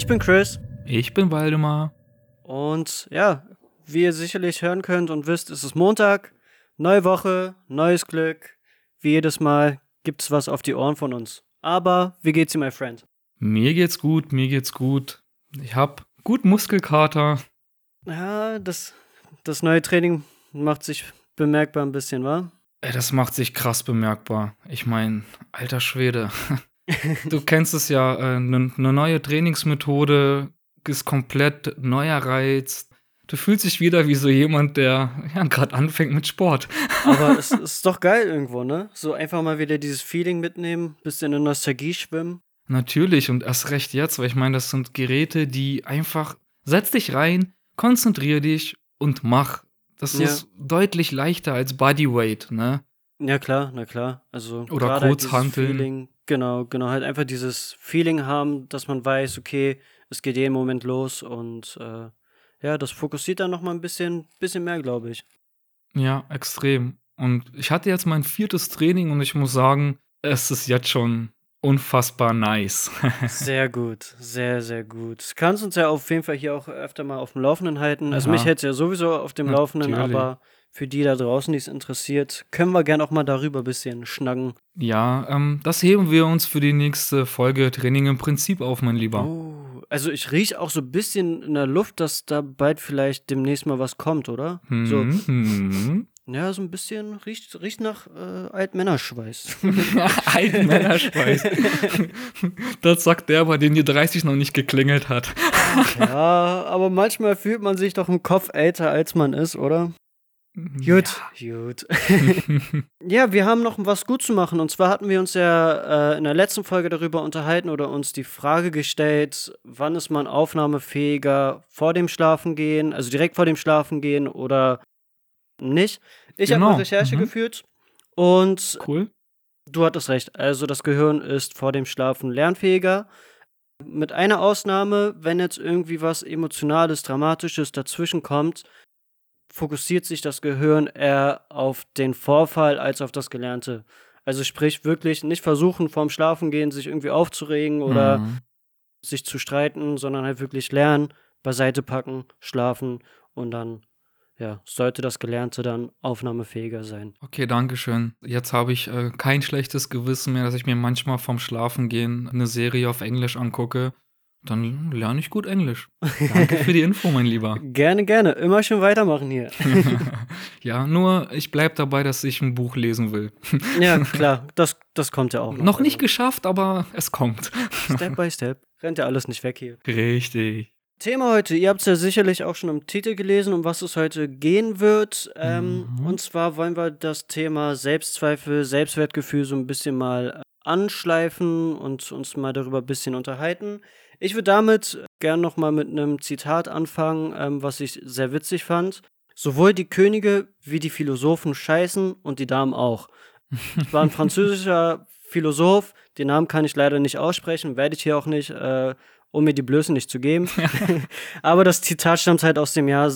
Ich bin Chris. Ich bin Waldemar. Und ja, wie ihr sicherlich hören könnt und wisst, ist es Montag. Neue Woche, neues Glück. Wie jedes Mal gibt's was auf die Ohren von uns. Aber wie geht's dir, my friend? Mir geht's gut, mir geht's gut. Ich hab gut Muskelkater. Ja, das, das neue Training macht sich bemerkbar ein bisschen, wa? Ey, das macht sich krass bemerkbar. Ich mein, alter Schwede. du kennst es ja, eine äh, ne neue Trainingsmethode ist komplett neuer Reiz. Du fühlst dich wieder wie so jemand, der ja, gerade anfängt mit Sport. Aber es ist doch geil irgendwo, ne? So einfach mal wieder dieses Feeling mitnehmen, bisschen in Nostalgie schwimmen. Natürlich und erst recht jetzt, weil ich meine, das sind Geräte, die einfach setz dich rein, konzentrier dich und mach. Das ja. ist deutlich leichter als Bodyweight, ne? Ja, klar, na klar. Also oder Kurzhanteln. Halt genau, genau, halt einfach dieses Feeling haben, dass man weiß, okay, es geht jeden Moment los und äh, ja, das fokussiert dann nochmal ein bisschen, bisschen mehr, glaube ich. Ja, extrem. Und ich hatte jetzt mein viertes Training und ich muss sagen, es ist jetzt schon unfassbar nice. sehr gut, sehr, sehr gut. Kannst uns ja auf jeden Fall hier auch öfter mal auf dem Laufenden halten. Also ja. mich hätte es ja sowieso auf dem Laufenden, aber für die da draußen, die es interessiert, können wir gerne auch mal darüber ein bisschen schnacken. Ja, ähm, das heben wir uns für die nächste Folge Training im Prinzip auf, mein Lieber. Oh, also ich rieche auch so ein bisschen in der Luft, dass da bald vielleicht demnächst mal was kommt, oder? Hm, so. Hm. Ja, so ein bisschen riecht, riecht nach äh, Altmännerschweiß. Altmännerschweiß. das sagt der, bei dem die 30 noch nicht geklingelt hat. ja, aber manchmal fühlt man sich doch im Kopf älter, als man ist, oder? Gut, ja. gut. ja, wir haben noch was gut zu machen. Und zwar hatten wir uns ja äh, in der letzten Folge darüber unterhalten oder uns die Frage gestellt, wann ist man aufnahmefähiger vor dem Schlafengehen, also direkt vor dem Schlafengehen oder nicht. Ich genau. habe eine Recherche mhm. geführt und cool. du hattest recht. Also das Gehirn ist vor dem Schlafen lernfähiger. Mit einer Ausnahme, wenn jetzt irgendwie was Emotionales, Dramatisches dazwischen kommt, fokussiert sich das Gehirn eher auf den Vorfall als auf das Gelernte. Also sprich wirklich nicht versuchen vorm Schlafengehen sich irgendwie aufzuregen oder mhm. sich zu streiten, sondern halt wirklich lernen, beiseite packen, schlafen und dann ja, sollte das Gelernte dann aufnahmefähiger sein. Okay, danke schön. Jetzt habe ich äh, kein schlechtes Gewissen mehr, dass ich mir manchmal vorm Schlafengehen eine Serie auf Englisch angucke dann lerne ich gut Englisch. Danke für die Info, mein Lieber. Gerne, gerne. Immer schön weitermachen hier. ja, nur ich bleibe dabei, dass ich ein Buch lesen will. ja, klar. Das, das kommt ja auch noch. Noch nicht also. geschafft, aber es kommt. Step by Step. Rennt ja alles nicht weg hier. Richtig. Thema heute, ihr habt es ja sicherlich auch schon im Titel gelesen, um was es heute gehen wird. Ähm, mhm. Und zwar wollen wir das Thema Selbstzweifel, Selbstwertgefühl so ein bisschen mal anschleifen und uns mal darüber ein bisschen unterhalten. Ich würde damit gern nochmal mit einem Zitat anfangen, ähm, was ich sehr witzig fand. Sowohl die Könige wie die Philosophen scheißen und die Damen auch. Ich war ein französischer Philosoph, den Namen kann ich leider nicht aussprechen, werde ich hier auch nicht, äh, um mir die Blöße nicht zu geben. Aber das Zitat stammt halt aus dem Jahr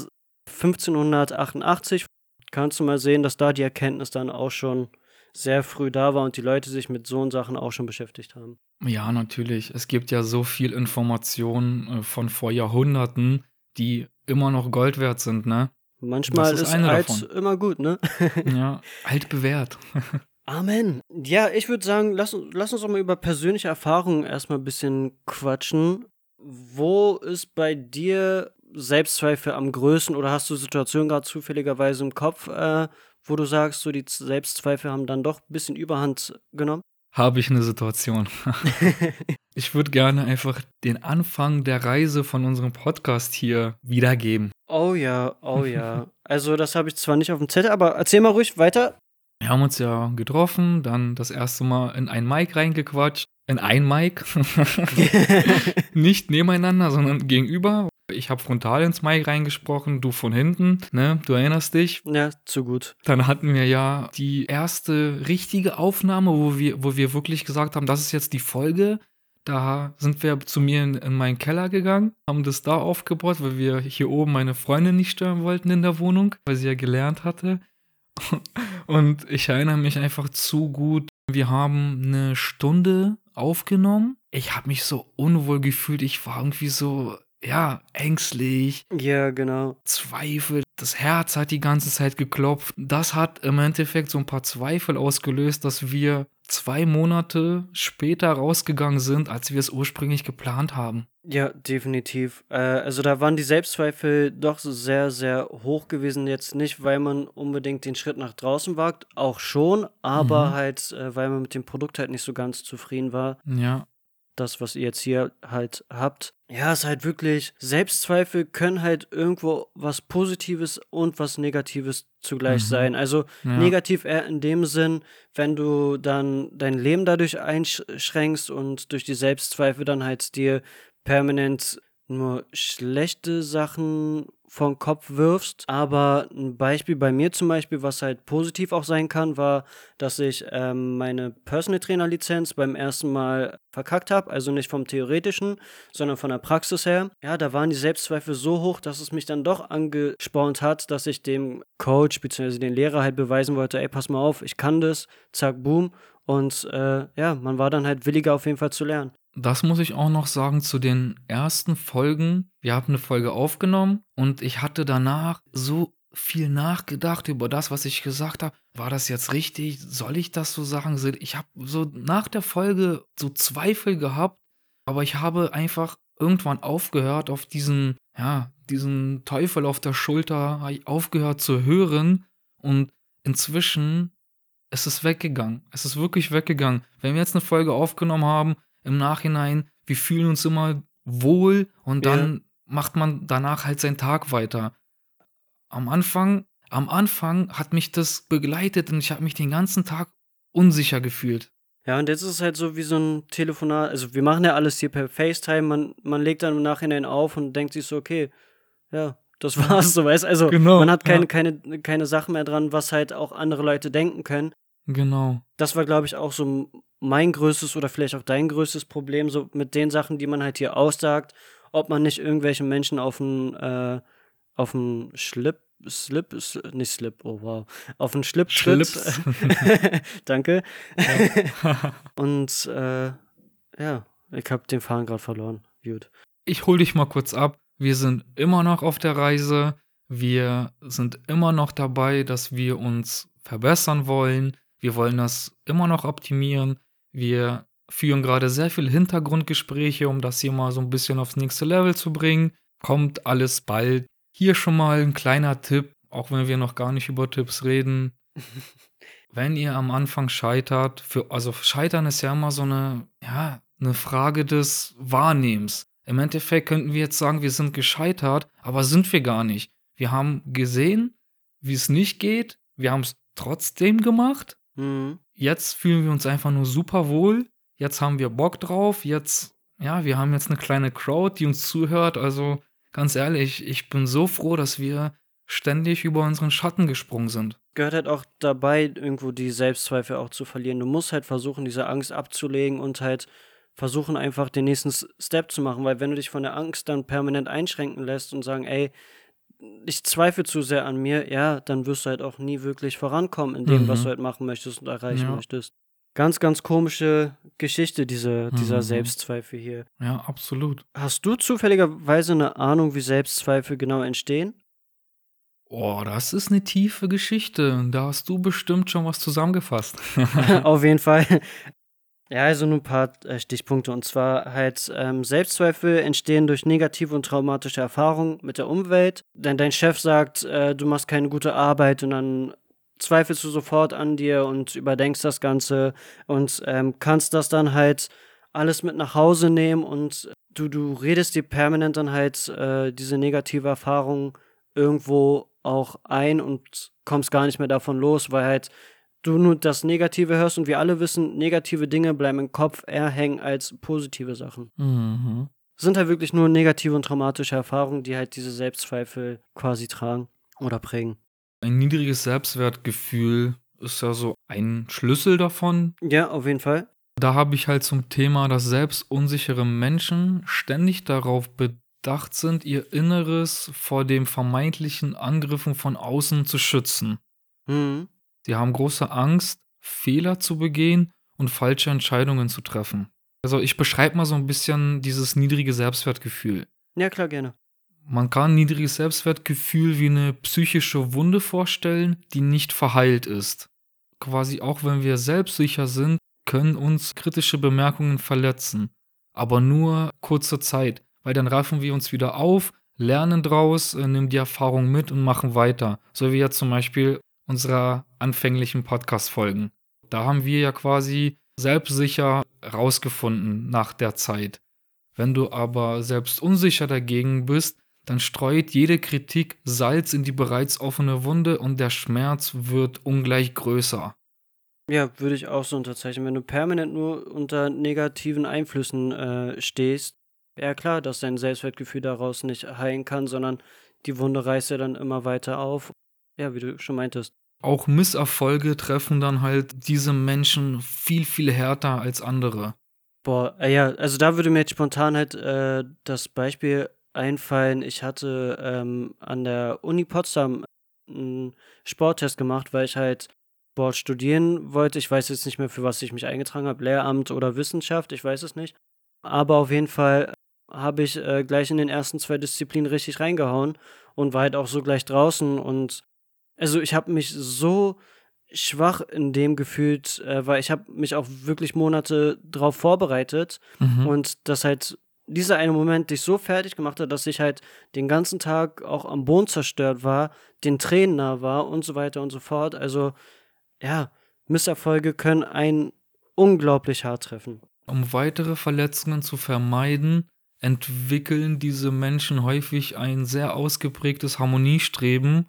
1588. Kannst du mal sehen, dass da die Erkenntnis dann auch schon sehr früh da war und die Leute sich mit so Sachen auch schon beschäftigt haben. Ja, natürlich. Es gibt ja so viel Informationen äh, von vor Jahrhunderten, die immer noch Gold wert sind, ne? Manchmal ist, ist alt davon. immer gut, ne? ja, alt bewährt. Amen. Ja, ich würde sagen, lass, lass uns doch mal über persönliche Erfahrungen erstmal ein bisschen quatschen. Wo ist bei dir Selbstzweifel am größten oder hast du Situationen gerade zufälligerweise im Kopf, äh, wo du sagst, so die Selbstzweifel haben dann doch ein bisschen Überhand genommen? Habe ich eine Situation. ich würde gerne einfach den Anfang der Reise von unserem Podcast hier wiedergeben. Oh ja, oh ja. Also, das habe ich zwar nicht auf dem Zettel, aber erzähl mal ruhig weiter. Wir haben uns ja getroffen, dann das erste Mal in ein Mic reingequatscht. In ein Mic. Nicht nebeneinander, sondern gegenüber. Ich habe frontal ins Mic reingesprochen, du von hinten, ne? Du erinnerst dich? Ja, zu gut. Dann hatten wir ja die erste richtige Aufnahme, wo wir, wo wir wirklich gesagt haben, das ist jetzt die Folge. Da sind wir zu mir in, in meinen Keller gegangen, haben das da aufgebaut, weil wir hier oben meine Freundin nicht stören wollten in der Wohnung, weil sie ja gelernt hatte. Und ich erinnere mich einfach zu gut, Wir haben eine Stunde aufgenommen. Ich habe mich so unwohl gefühlt. Ich war irgendwie so, ja, ängstlich. Ja, genau. Zweifel. Das Herz hat die ganze Zeit geklopft. Das hat im Endeffekt so ein paar Zweifel ausgelöst, dass wir zwei Monate später rausgegangen sind, als wir es ursprünglich geplant haben. Ja, definitiv. Äh, also da waren die Selbstzweifel doch sehr, sehr hoch gewesen. Jetzt nicht, weil man unbedingt den Schritt nach draußen wagt, auch schon, aber mhm. halt, äh, weil man mit dem Produkt halt nicht so ganz zufrieden war. Ja das, was ihr jetzt hier halt habt. Ja, ist halt wirklich, Selbstzweifel können halt irgendwo was Positives und was Negatives zugleich mhm. sein. Also ja. negativ eher in dem Sinn, wenn du dann dein Leben dadurch einschränkst und durch die Selbstzweifel dann halt dir permanent nur schlechte Sachen vom Kopf wirfst. Aber ein Beispiel bei mir zum Beispiel, was halt positiv auch sein kann, war, dass ich ähm, meine Personal Trainer Lizenz beim ersten Mal verkackt habe. Also nicht vom theoretischen, sondern von der Praxis her. Ja, da waren die Selbstzweifel so hoch, dass es mich dann doch angespornt hat, dass ich dem Coach bzw. den Lehrer halt beweisen wollte, ey, pass mal auf, ich kann das, zack, boom. Und äh, ja, man war dann halt williger auf jeden Fall zu lernen. Das muss ich auch noch sagen zu den ersten Folgen. Wir haben eine Folge aufgenommen und ich hatte danach so viel nachgedacht über das, was ich gesagt habe. War das jetzt richtig? Soll ich das so sagen? Ich habe so nach der Folge so Zweifel gehabt, aber ich habe einfach irgendwann aufgehört, auf diesen, ja, diesen Teufel auf der Schulter aufgehört zu hören und inzwischen ist es weggegangen. Es ist wirklich weggegangen. Wenn wir jetzt eine Folge aufgenommen haben, im Nachhinein, wir fühlen uns immer wohl und dann ja. macht man danach halt seinen Tag weiter. Am Anfang, am Anfang hat mich das begleitet und ich habe mich den ganzen Tag unsicher gefühlt. Ja, und jetzt ist es halt so wie so ein Telefonat. Also, wir machen ja alles hier per FaceTime. Man, man legt dann im Nachhinein auf und denkt sich so, okay, ja, das war's so, weißt Also, genau, man hat keine, ja. keine, keine Sachen mehr dran, was halt auch andere Leute denken können. Genau. Das war, glaube ich, auch so mein größtes oder vielleicht auch dein größtes Problem, so mit den Sachen, die man halt hier aussagt, ob man nicht irgendwelche Menschen auf den, äh, auf den Schlip, Slip, nicht Slip, oh wow, auf den Schlip Schlips. Danke. Und äh, ja, ich habe den Fahren gerade verloren. Gut. Ich hol dich mal kurz ab. Wir sind immer noch auf der Reise. Wir sind immer noch dabei, dass wir uns verbessern wollen. Wir wollen das immer noch optimieren. Wir führen gerade sehr viele Hintergrundgespräche, um das hier mal so ein bisschen aufs nächste Level zu bringen. Kommt alles bald. Hier schon mal ein kleiner Tipp, auch wenn wir noch gar nicht über Tipps reden. wenn ihr am Anfang scheitert, für, also Scheitern ist ja immer so eine, ja, eine Frage des Wahrnehmens. Im Endeffekt könnten wir jetzt sagen, wir sind gescheitert, aber sind wir gar nicht. Wir haben gesehen, wie es nicht geht. Wir haben es trotzdem gemacht. Mhm. Jetzt fühlen wir uns einfach nur super wohl. Jetzt haben wir Bock drauf. Jetzt, ja, wir haben jetzt eine kleine Crowd, die uns zuhört. Also ganz ehrlich, ich bin so froh, dass wir ständig über unseren Schatten gesprungen sind. Gehört halt auch dabei, irgendwo die Selbstzweifel auch zu verlieren. Du musst halt versuchen, diese Angst abzulegen und halt versuchen, einfach den nächsten Step zu machen, weil wenn du dich von der Angst dann permanent einschränken lässt und sagen, ey, ich zweifle zu sehr an mir, ja, dann wirst du halt auch nie wirklich vorankommen in dem, mhm. was du halt machen möchtest und erreichen ja. möchtest. Ganz, ganz komische Geschichte, diese, mhm. dieser Selbstzweifel hier. Ja, absolut. Hast du zufälligerweise eine Ahnung, wie Selbstzweifel genau entstehen? Oh, das ist eine tiefe Geschichte. Da hast du bestimmt schon was zusammengefasst. Auf jeden Fall. Ja, also nur ein paar äh, Stichpunkte. Und zwar halt ähm, Selbstzweifel entstehen durch negative und traumatische Erfahrungen mit der Umwelt. Denn dein Chef sagt, äh, du machst keine gute Arbeit und dann zweifelst du sofort an dir und überdenkst das Ganze und ähm, kannst das dann halt alles mit nach Hause nehmen und du, du redest dir permanent dann halt äh, diese negative Erfahrung irgendwo auch ein und kommst gar nicht mehr davon los, weil halt du nur das Negative hörst und wir alle wissen, negative Dinge bleiben im Kopf eher hängen als positive Sachen. Mhm. Sind halt wirklich nur negative und traumatische Erfahrungen, die halt diese Selbstzweifel quasi tragen oder prägen. Ein niedriges Selbstwertgefühl ist ja so ein Schlüssel davon. Ja, auf jeden Fall. Da habe ich halt zum Thema, dass selbst unsichere Menschen ständig darauf bedacht sind, ihr Inneres vor den vermeintlichen Angriffen von außen zu schützen. Mhm. Sie haben große Angst Fehler zu begehen und falsche Entscheidungen zu treffen. Also ich beschreibe mal so ein bisschen dieses niedrige Selbstwertgefühl. Ja, klar, gerne. Man kann niedriges Selbstwertgefühl wie eine psychische Wunde vorstellen, die nicht verheilt ist. Quasi auch wenn wir selbstsicher sind, können uns kritische Bemerkungen verletzen. Aber nur kurze Zeit, weil dann raffen wir uns wieder auf, lernen draus, äh, nehmen die Erfahrung mit und machen weiter. So wie jetzt zum Beispiel unserer anfänglichen Podcast-Folgen. Da haben wir ja quasi selbstsicher rausgefunden nach der Zeit. Wenn du aber selbst unsicher dagegen bist, dann streut jede Kritik Salz in die bereits offene Wunde und der Schmerz wird ungleich größer. Ja, würde ich auch so unterzeichnen. Wenn du permanent nur unter negativen Einflüssen äh, stehst, ja klar, dass dein Selbstwertgefühl daraus nicht heilen kann, sondern die Wunde reißt ja dann immer weiter auf. Ja, wie du schon meintest. Auch Misserfolge treffen dann halt diese Menschen viel, viel härter als andere. Boah, äh, ja, also da würde mir jetzt spontan halt äh, das Beispiel einfallen. Ich hatte ähm, an der Uni Potsdam einen Sporttest gemacht, weil ich halt Sport studieren wollte. Ich weiß jetzt nicht mehr, für was ich mich eingetragen habe, Lehramt oder Wissenschaft, ich weiß es nicht. Aber auf jeden Fall habe ich äh, gleich in den ersten zwei Disziplinen richtig reingehauen und war halt auch so gleich draußen. Und also ich habe mich so schwach in dem gefühlt, äh, weil ich habe mich auch wirklich Monate drauf vorbereitet mhm. und das halt dieser eine Moment dich so fertig gemacht hat, dass ich halt den ganzen Tag auch am Boden zerstört war, den Tränen nah war und so weiter und so fort. Also ja, Misserfolge können einen unglaublich hart treffen. Um weitere Verletzungen zu vermeiden, entwickeln diese Menschen häufig ein sehr ausgeprägtes Harmoniestreben.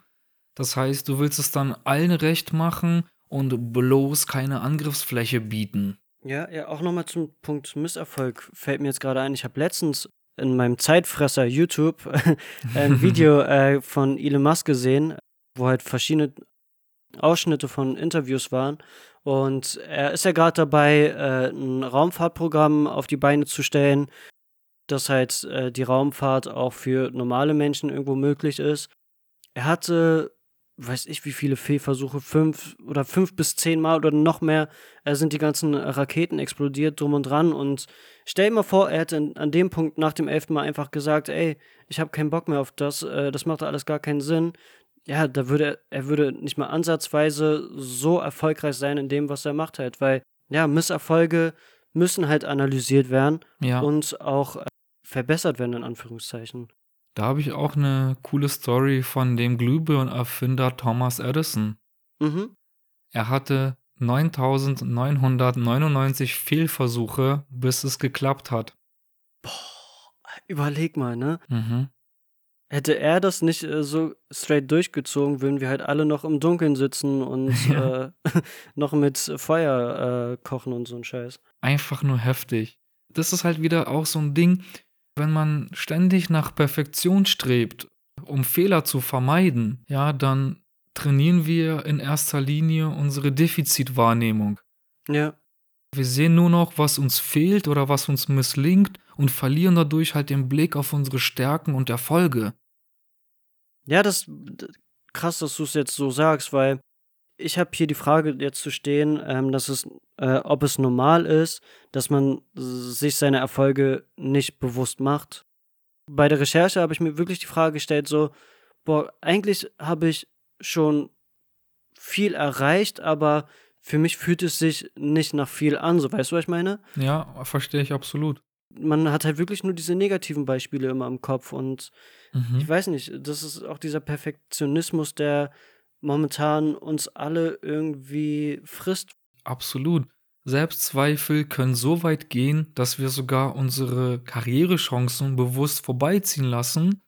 Das heißt, du willst es dann allen recht machen und bloß keine Angriffsfläche bieten. Ja, ja, auch nochmal zum Punkt Misserfolg fällt mir jetzt gerade ein. Ich habe letztens in meinem Zeitfresser YouTube ein Video äh, von Elon Musk gesehen, wo halt verschiedene Ausschnitte von Interviews waren. Und er ist ja gerade dabei, äh, ein Raumfahrtprogramm auf die Beine zu stellen, dass halt äh, die Raumfahrt auch für normale Menschen irgendwo möglich ist. Er hatte, weiß ich wie viele Fehlversuche, fünf oder fünf bis zehn Mal oder noch mehr, äh, sind die ganzen Raketen explodiert, drum und dran. Und stell dir mal vor, er hätte an dem Punkt nach dem elften Mal einfach gesagt, ey, ich habe keinen Bock mehr auf das, äh, das macht alles gar keinen Sinn. Ja, da würde er würde nicht mal ansatzweise so erfolgreich sein in dem, was er macht halt, weil ja, Misserfolge müssen halt analysiert werden ja. und auch äh, verbessert werden, in Anführungszeichen. Da habe ich auch eine coole Story von dem Glühbirnenerfinder Thomas Edison. Mhm. Er hatte 9999 Fehlversuche, bis es geklappt hat. Boah, überleg mal, ne? Mhm. Hätte er das nicht äh, so straight durchgezogen, würden wir halt alle noch im Dunkeln sitzen und ja. äh, noch mit Feuer äh, kochen und so ein Scheiß. Einfach nur heftig. Das ist halt wieder auch so ein Ding, wenn man ständig nach Perfektion strebt, um Fehler zu vermeiden, ja, dann trainieren wir in erster Linie unsere Defizitwahrnehmung. Ja. Wir sehen nur noch, was uns fehlt oder was uns misslingt und verlieren dadurch halt den Blick auf unsere Stärken und Erfolge. Ja, das krass, dass du es jetzt so sagst, weil ich habe hier die Frage jetzt zu stehen, ähm, dass es, äh, ob es normal ist, dass man sich seine Erfolge nicht bewusst macht. Bei der Recherche habe ich mir wirklich die Frage gestellt, so, boah, eigentlich habe ich schon viel erreicht, aber für mich fühlt es sich nicht nach viel an, so weißt du, was ich meine? Ja, verstehe ich absolut. Man hat halt wirklich nur diese negativen Beispiele immer im Kopf und mhm. ich weiß nicht, das ist auch dieser Perfektionismus, der momentan uns alle irgendwie frisst. Absolut. Selbstzweifel können so weit gehen, dass wir sogar unsere Karrierechancen bewusst vorbeiziehen lassen.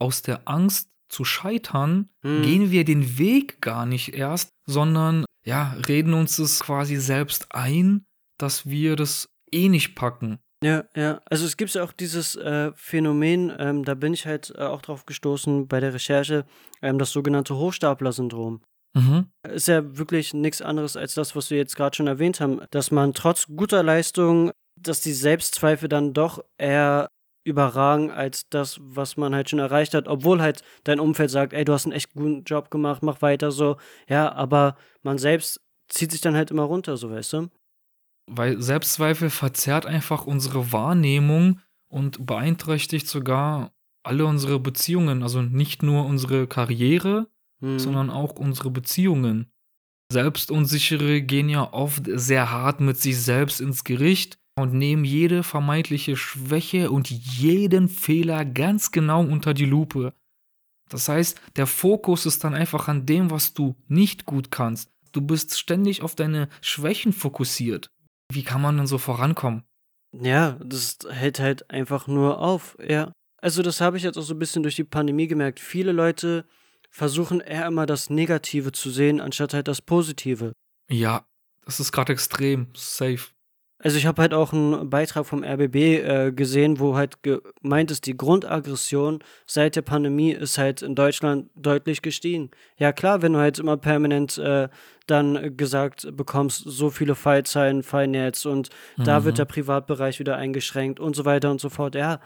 Aus der Angst zu scheitern, hm. gehen wir den Weg gar nicht erst, sondern ja, reden uns das quasi selbst ein, dass wir das eh nicht packen. Ja, ja. Also es gibt ja auch dieses äh, Phänomen, ähm, da bin ich halt äh, auch drauf gestoßen bei der Recherche, ähm, das sogenannte Hochstapler-Syndrom. Mhm. Ist ja wirklich nichts anderes als das, was wir jetzt gerade schon erwähnt haben, dass man trotz guter Leistung, dass die Selbstzweifel dann doch eher überragen als das, was man halt schon erreicht hat, obwohl halt dein Umfeld sagt, ey, du hast einen echt guten Job gemacht, mach weiter so. Ja, aber man selbst zieht sich dann halt immer runter, so weißt du? Weil Selbstzweifel verzerrt einfach unsere Wahrnehmung und beeinträchtigt sogar alle unsere Beziehungen. Also nicht nur unsere Karriere, mhm. sondern auch unsere Beziehungen. Selbstunsichere gehen ja oft sehr hart mit sich selbst ins Gericht und nehmen jede vermeintliche Schwäche und jeden Fehler ganz genau unter die Lupe. Das heißt, der Fokus ist dann einfach an dem, was du nicht gut kannst. Du bist ständig auf deine Schwächen fokussiert. Wie kann man denn so vorankommen? Ja, das hält halt einfach nur auf, ja. Also das habe ich jetzt auch so ein bisschen durch die Pandemie gemerkt. Viele Leute versuchen eher immer das Negative zu sehen, anstatt halt das Positive. Ja, das ist gerade extrem safe. Also ich habe halt auch einen Beitrag vom RBB äh, gesehen, wo halt gemeint ist, die Grundaggression seit der Pandemie ist halt in Deutschland deutlich gestiegen. Ja klar, wenn du halt immer permanent äh, dann gesagt bekommst, so viele Fallzahlen fallen jetzt und mhm. da wird mhm. der Privatbereich wieder eingeschränkt und so weiter und so fort. Ja,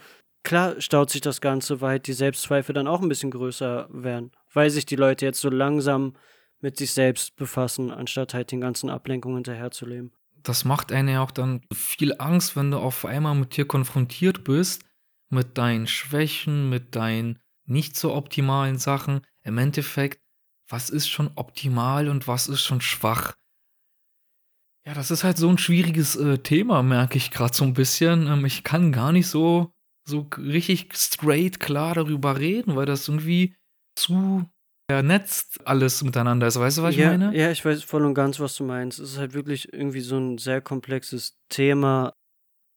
klar staut sich das Ganze, weil halt die Selbstzweifel dann auch ein bisschen größer werden, weil sich die Leute jetzt so langsam mit sich selbst befassen, anstatt halt den ganzen Ablenkungen hinterherzuleben das macht einen ja auch dann viel Angst, wenn du auf einmal mit dir konfrontiert bist, mit deinen Schwächen, mit deinen nicht so optimalen Sachen. Im Endeffekt, was ist schon optimal und was ist schon schwach? Ja, das ist halt so ein schwieriges äh, Thema, merke ich gerade so ein bisschen. Ähm, ich kann gar nicht so, so richtig straight klar darüber reden, weil das irgendwie zu vernetzt alles miteinander ist. Weißt du, was ich ja, meine? Ja, ich weiß voll und ganz, was du meinst. Es ist halt wirklich irgendwie so ein sehr komplexes Thema.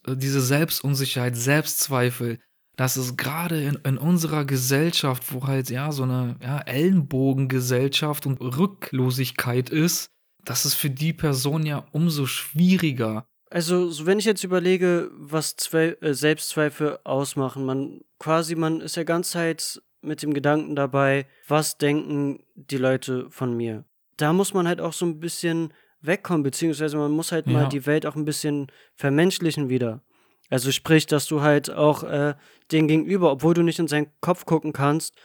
Äh, diese Selbstunsicherheit, Selbstzweifel, das ist gerade in, in unserer Gesellschaft, wo halt ja so eine ja, Ellenbogengesellschaft und Rücklosigkeit ist, das ist für die Person ja umso schwieriger. Also, so wenn ich jetzt überlege, was Zwe äh, Selbstzweifel ausmachen, man quasi, man ist ja ganz Zeit mit dem Gedanken dabei, was denken die Leute von mir. Da muss man halt auch so ein bisschen wegkommen, beziehungsweise man muss halt ja. mal die Welt auch ein bisschen vermenschlichen wieder. Also sprich, dass du halt auch äh, den Gegenüber, obwohl du nicht in seinen Kopf gucken kannst,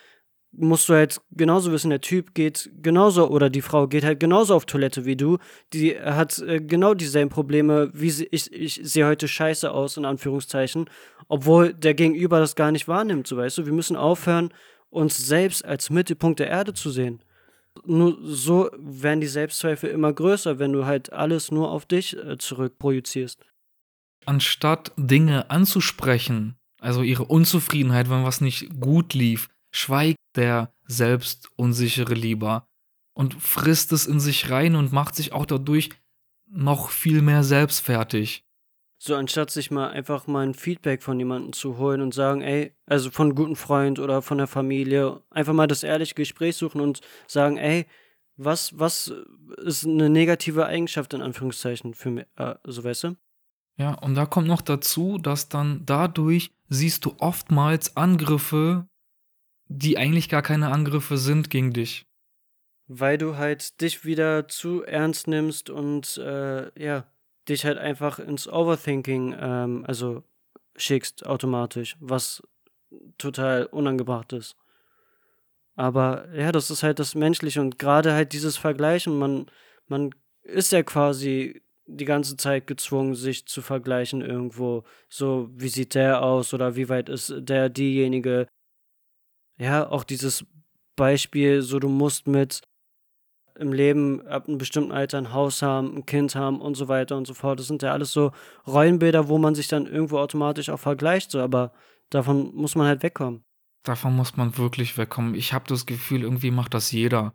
musst du halt genauso wissen, der Typ geht genauso oder die Frau geht halt genauso auf Toilette wie du. Die hat äh, genau dieselben Probleme, wie sie, ich, ich sehe heute scheiße aus, in Anführungszeichen, obwohl der Gegenüber das gar nicht wahrnimmt, so weißt du. Wir müssen aufhören, uns selbst als Mittelpunkt der Erde zu sehen. Nur so werden die Selbstzweifel immer größer, wenn du halt alles nur auf dich äh, zurückprojizierst. Anstatt Dinge anzusprechen, also ihre Unzufriedenheit, wenn was nicht gut lief, schweigt der Selbstunsichere lieber und frisst es in sich rein und macht sich auch dadurch noch viel mehr selbstfertig. So anstatt sich mal einfach mal ein Feedback von jemandem zu holen und sagen, ey, also von einem guten Freund oder von der Familie, einfach mal das ehrliche Gespräch suchen und sagen, ey, was, was ist eine negative Eigenschaft in Anführungszeichen für mich, äh, so weißt du? Ja, und da kommt noch dazu, dass dann dadurch siehst du oftmals Angriffe die eigentlich gar keine Angriffe sind gegen dich. Weil du halt dich wieder zu ernst nimmst und äh, ja, dich halt einfach ins Overthinking, ähm, also schickst automatisch, was total unangebracht ist. Aber ja, das ist halt das Menschliche und gerade halt dieses Vergleichen, man, man ist ja quasi die ganze Zeit gezwungen, sich zu vergleichen irgendwo. So, wie sieht der aus oder wie weit ist der diejenige? Ja, auch dieses Beispiel, so du musst mit im Leben ab einem bestimmten Alter ein Haus haben, ein Kind haben und so weiter und so fort. Das sind ja alles so Rollenbilder, wo man sich dann irgendwo automatisch auch vergleicht, so, aber davon muss man halt wegkommen. Davon muss man wirklich wegkommen. Ich habe das Gefühl, irgendwie macht das jeder.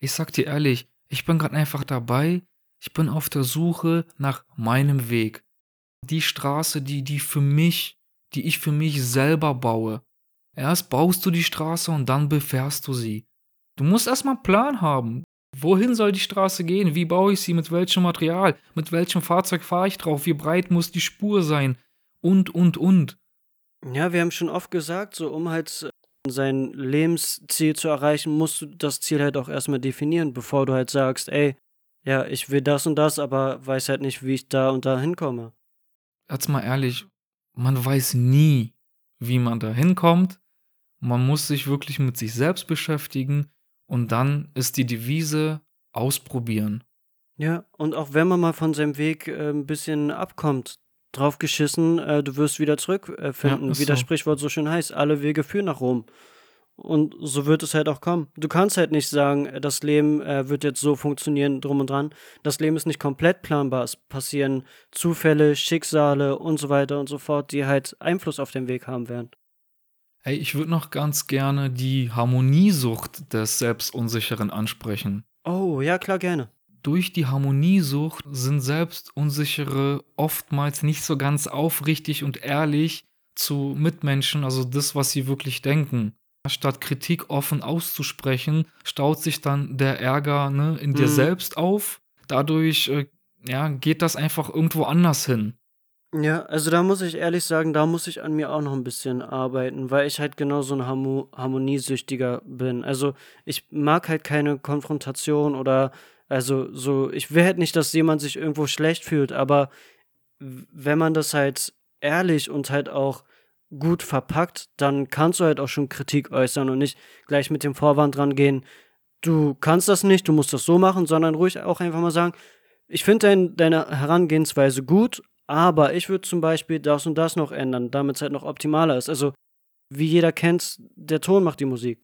Ich sag dir ehrlich, ich bin gerade einfach dabei, ich bin auf der Suche nach meinem Weg. Die Straße, die, die für mich, die ich für mich selber baue. Erst baust du die Straße und dann befährst du sie. Du musst erstmal einen Plan haben. Wohin soll die Straße gehen? Wie baue ich sie? Mit welchem Material? Mit welchem Fahrzeug fahre ich drauf? Wie breit muss die Spur sein? Und, und, und. Ja, wir haben schon oft gesagt, so um halt sein Lebensziel zu erreichen, musst du das Ziel halt auch erstmal definieren, bevor du halt sagst, ey, ja, ich will das und das, aber weiß halt nicht, wie ich da und da hinkomme. Jetzt mal ehrlich, man weiß nie, wie man da hinkommt. Man muss sich wirklich mit sich selbst beschäftigen und dann ist die Devise ausprobieren. Ja, und auch wenn man mal von seinem Weg äh, ein bisschen abkommt, drauf geschissen, äh, du wirst wieder zurückfinden, äh, wie so. das Sprichwort so schön heißt, alle Wege führen nach Rom. Und so wird es halt auch kommen. Du kannst halt nicht sagen, äh, das Leben äh, wird jetzt so funktionieren, drum und dran. Das Leben ist nicht komplett planbar. Es passieren Zufälle, Schicksale und so weiter und so fort, die halt Einfluss auf den Weg haben werden. Hey, ich würde noch ganz gerne die Harmoniesucht des Selbstunsicheren ansprechen. Oh, ja, klar, gerne. Durch die Harmoniesucht sind Selbstunsichere oftmals nicht so ganz aufrichtig und ehrlich zu Mitmenschen, also das, was sie wirklich denken. Statt Kritik offen auszusprechen, staut sich dann der Ärger ne, in dir mhm. selbst auf. Dadurch äh, ja, geht das einfach irgendwo anders hin. Ja, also da muss ich ehrlich sagen, da muss ich an mir auch noch ein bisschen arbeiten, weil ich halt genau so ein Harmo Harmoniesüchtiger bin. Also ich mag halt keine Konfrontation oder also so, ich will halt nicht, dass jemand sich irgendwo schlecht fühlt, aber wenn man das halt ehrlich und halt auch gut verpackt, dann kannst du halt auch schon Kritik äußern und nicht gleich mit dem Vorwand rangehen, du kannst das nicht, du musst das so machen, sondern ruhig auch einfach mal sagen, ich finde dein, deine Herangehensweise gut, aber ich würde zum Beispiel das und das noch ändern, damit es halt noch optimaler ist. Also, wie jeder kennt, der Ton macht die Musik.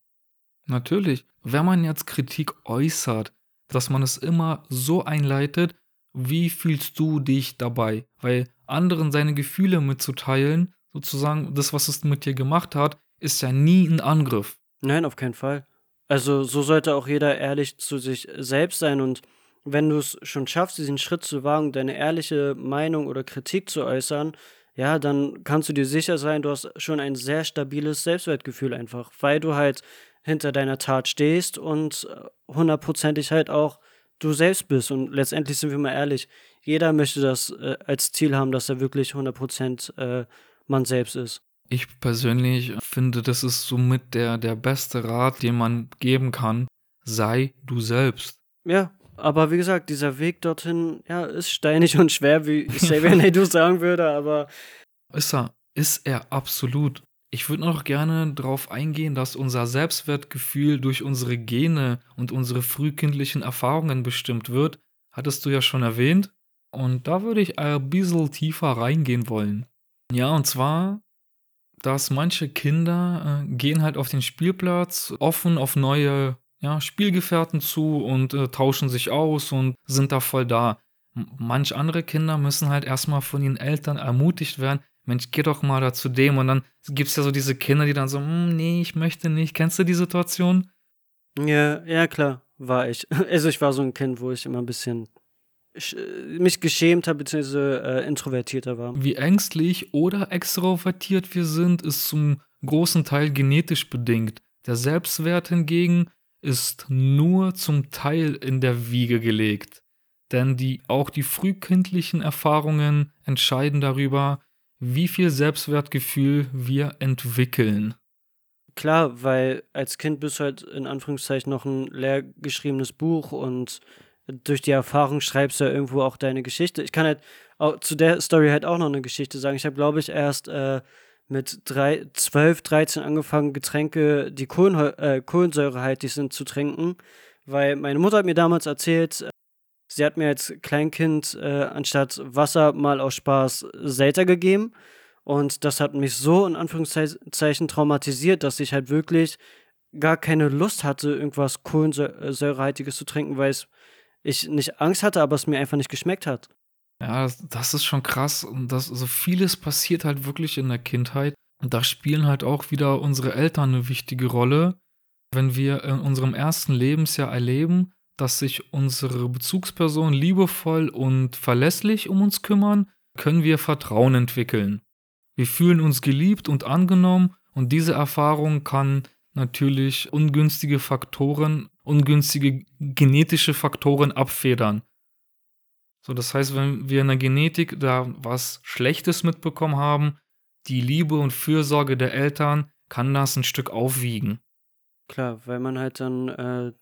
Natürlich. Wenn man jetzt Kritik äußert, dass man es immer so einleitet, wie fühlst du dich dabei? Weil anderen seine Gefühle mitzuteilen, sozusagen das, was es mit dir gemacht hat, ist ja nie ein Angriff. Nein, auf keinen Fall. Also so sollte auch jeder ehrlich zu sich selbst sein und wenn du es schon schaffst, diesen Schritt zu wagen, deine ehrliche Meinung oder Kritik zu äußern, ja, dann kannst du dir sicher sein, du hast schon ein sehr stabiles Selbstwertgefühl einfach, weil du halt hinter deiner Tat stehst und äh, hundertprozentig halt auch du selbst bist. Und letztendlich sind wir mal ehrlich, jeder möchte das äh, als Ziel haben, dass er wirklich 100% äh, man selbst ist. Ich persönlich finde, das ist somit der, der beste Rat, den man geben kann. Sei du selbst. Ja, aber wie gesagt, dieser Weg dorthin, ja, ist steinig und schwer, wie Xavier Naidoo sagen würde, aber. Ist er, ist er absolut. Ich würde noch gerne darauf eingehen, dass unser Selbstwertgefühl durch unsere Gene und unsere frühkindlichen Erfahrungen bestimmt wird. Hattest du ja schon erwähnt. Und da würde ich ein bisschen tiefer reingehen wollen. Ja, und zwar, dass manche Kinder äh, gehen halt auf den Spielplatz offen auf neue ja, Spielgefährten zu und äh, tauschen sich aus und sind da voll da. Manch andere Kinder müssen halt erstmal von ihren Eltern ermutigt werden, Mensch, geh doch mal da zu dem. Und dann gibt es ja so diese Kinder, die dann so, hm, nee, ich möchte nicht. Kennst du die Situation? Ja, ja, klar, war ich. Also ich war so ein Kind, wo ich immer ein bisschen mich geschämt habe, beziehungsweise äh, introvertierter war. Wie ängstlich oder extrovertiert wir sind, ist zum großen Teil genetisch bedingt. Der Selbstwert hingegen ist nur zum Teil in der Wiege gelegt. Denn die, auch die frühkindlichen Erfahrungen entscheiden darüber, wie viel Selbstwertgefühl wir entwickeln. Klar, weil als Kind bist du halt in Anführungszeichen noch ein leer geschriebenes Buch und durch die Erfahrung schreibst du ja irgendwo auch deine Geschichte. Ich kann halt zu der Story halt auch noch eine Geschichte sagen. Ich habe, glaube ich, erst äh, mit drei, 12, 13 angefangen, Getränke, die Kohlenheu äh, kohlensäurehaltig sind, zu trinken, weil meine Mutter hat mir damals erzählt, äh, sie hat mir als Kleinkind äh, anstatt Wasser mal aus Spaß Selter gegeben. Und das hat mich so in Anführungszeichen traumatisiert, dass ich halt wirklich gar keine Lust hatte, irgendwas Kohlensäurehaltiges zu trinken, weil ich nicht Angst hatte, aber es mir einfach nicht geschmeckt hat. Ja, das ist schon krass. Und das, so vieles passiert halt wirklich in der Kindheit. Und da spielen halt auch wieder unsere Eltern eine wichtige Rolle. Wenn wir in unserem ersten Lebensjahr erleben, dass sich unsere Bezugspersonen liebevoll und verlässlich um uns kümmern, können wir Vertrauen entwickeln. Wir fühlen uns geliebt und angenommen und diese Erfahrung kann natürlich ungünstige Faktoren, ungünstige genetische Faktoren abfedern. So, das heißt, wenn wir in der Genetik da was Schlechtes mitbekommen haben, die Liebe und Fürsorge der Eltern kann das ein Stück aufwiegen. Klar, weil man halt dann äh,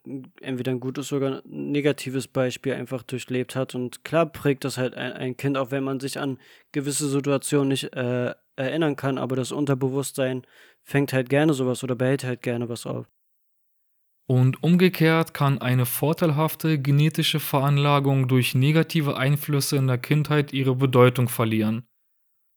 entweder ein gutes oder ein negatives Beispiel einfach durchlebt hat. Und klar prägt das halt ein, ein Kind, auch wenn man sich an gewisse Situationen nicht äh, erinnern kann, aber das Unterbewusstsein fängt halt gerne sowas oder behält halt gerne was auf. Und umgekehrt kann eine vorteilhafte genetische Veranlagung durch negative Einflüsse in der Kindheit ihre Bedeutung verlieren.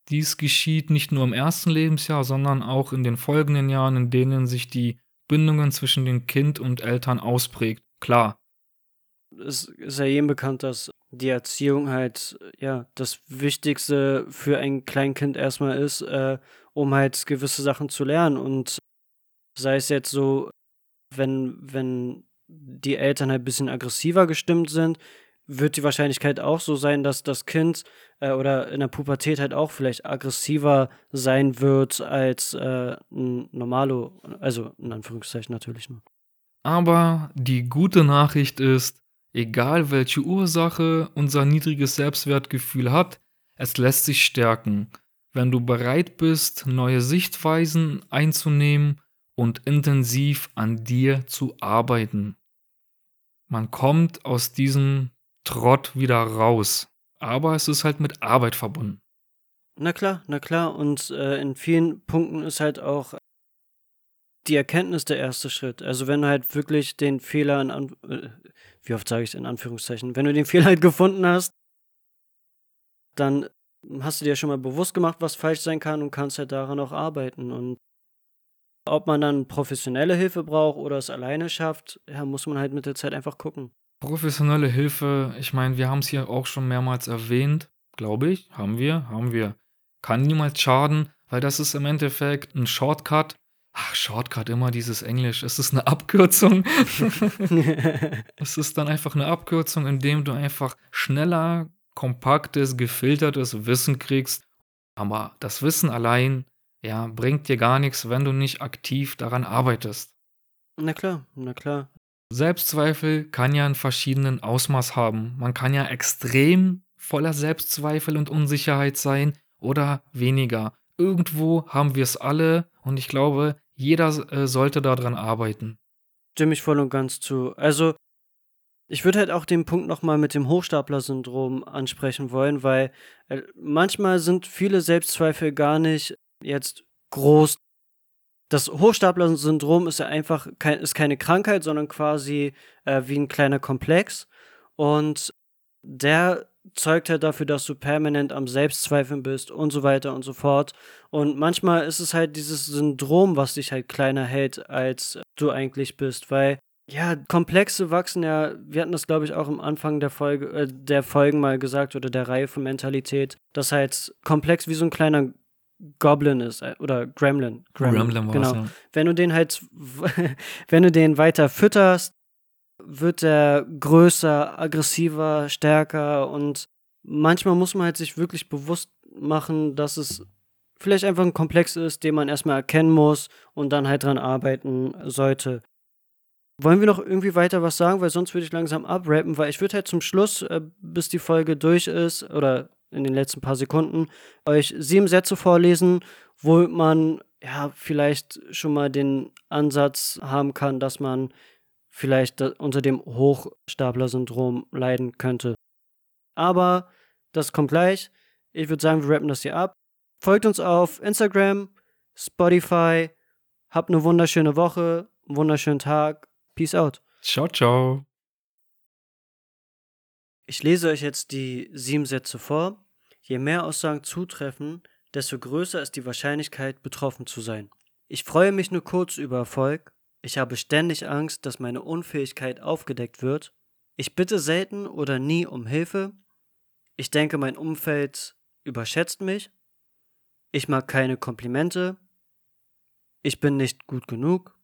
Dies geschieht nicht nur im ersten Lebensjahr, sondern auch in den folgenden Jahren, in denen sich die Bindungen zwischen den Kind und Eltern ausprägt. Klar. Es ist ja jedem bekannt, dass die Erziehung halt ja das Wichtigste für ein Kleinkind erstmal ist, äh, um halt gewisse Sachen zu lernen. Und sei es jetzt so, wenn, wenn die Eltern halt ein bisschen aggressiver gestimmt sind, wird die Wahrscheinlichkeit auch so sein, dass das Kind äh, oder in der Pubertät halt auch vielleicht aggressiver sein wird als äh, ein Normalo, also in Anführungszeichen natürlich nur. Aber die gute Nachricht ist, egal welche Ursache unser niedriges Selbstwertgefühl hat, es lässt sich stärken, wenn du bereit bist, neue Sichtweisen einzunehmen und intensiv an dir zu arbeiten. Man kommt aus diesem Trott wieder raus, aber es ist halt mit Arbeit verbunden. Na klar, na klar. Und äh, in vielen Punkten ist halt auch die Erkenntnis der erste Schritt. Also wenn du halt wirklich den Fehler in An äh, wie oft sage ich in Anführungszeichen, wenn du den Fehler halt gefunden hast, dann hast du dir schon mal bewusst gemacht, was falsch sein kann und kannst halt daran auch arbeiten. Und ob man dann professionelle Hilfe braucht oder es alleine schafft, ja, muss man halt mit der Zeit einfach gucken. Professionelle Hilfe, ich meine, wir haben es hier auch schon mehrmals erwähnt, glaube ich, haben wir, haben wir. Kann niemals schaden, weil das ist im Endeffekt ein Shortcut. Ach, Shortcut, immer dieses Englisch. Es ist eine Abkürzung. es ist dann einfach eine Abkürzung, indem du einfach schneller, kompaktes, gefiltertes Wissen kriegst. Aber das Wissen allein ja, bringt dir gar nichts, wenn du nicht aktiv daran arbeitest. Na klar, na klar. Selbstzweifel kann ja einen verschiedenen Ausmaß haben. Man kann ja extrem voller Selbstzweifel und Unsicherheit sein oder weniger. Irgendwo haben wir es alle und ich glaube, jeder äh, sollte daran arbeiten. Stimme ich voll und ganz zu. Also, ich würde halt auch den Punkt nochmal mit dem Hochstapler-Syndrom ansprechen wollen, weil äh, manchmal sind viele Selbstzweifel gar nicht jetzt groß. Das Hochstapler-Syndrom ist ja einfach kein, ist keine Krankheit, sondern quasi äh, wie ein kleiner Komplex. Und der zeugt halt dafür, dass du permanent am Selbstzweifeln bist und so weiter und so fort. Und manchmal ist es halt dieses Syndrom, was dich halt kleiner hält, als du eigentlich bist, weil ja, Komplexe wachsen ja, wir hatten das glaube ich auch am Anfang der Folge, äh, der Folgen mal gesagt oder der Reihe von Mentalität, dass halt komplex wie so ein kleiner Goblin ist äh, oder Gremlin. Gremlin, Gremlin genau. Ja. Wenn du den halt, wenn du den weiter fütterst, wird er größer, aggressiver, stärker und manchmal muss man halt sich wirklich bewusst machen, dass es vielleicht einfach ein Komplex ist, den man erstmal erkennen muss und dann halt dran arbeiten sollte. Wollen wir noch irgendwie weiter was sagen, weil sonst würde ich langsam abrappen, weil ich würde halt zum Schluss, äh, bis die Folge durch ist, oder in den letzten paar Sekunden euch sieben Sätze vorlesen, wo man ja vielleicht schon mal den Ansatz haben kann, dass man vielleicht unter dem Hochstapler-Syndrom leiden könnte. Aber das kommt gleich. Ich würde sagen, wir rappen das hier ab. Folgt uns auf Instagram, Spotify. Habt eine wunderschöne Woche, einen wunderschönen Tag. Peace out. Ciao, ciao. Ich lese euch jetzt die sieben Sätze vor. Je mehr Aussagen zutreffen, desto größer ist die Wahrscheinlichkeit, betroffen zu sein. Ich freue mich nur kurz über Erfolg. Ich habe ständig Angst, dass meine Unfähigkeit aufgedeckt wird. Ich bitte selten oder nie um Hilfe. Ich denke, mein Umfeld überschätzt mich. Ich mag keine Komplimente. Ich bin nicht gut genug.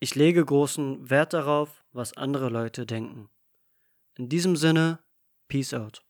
Ich lege großen Wert darauf, was andere Leute denken. In diesem Sinne, Peace out.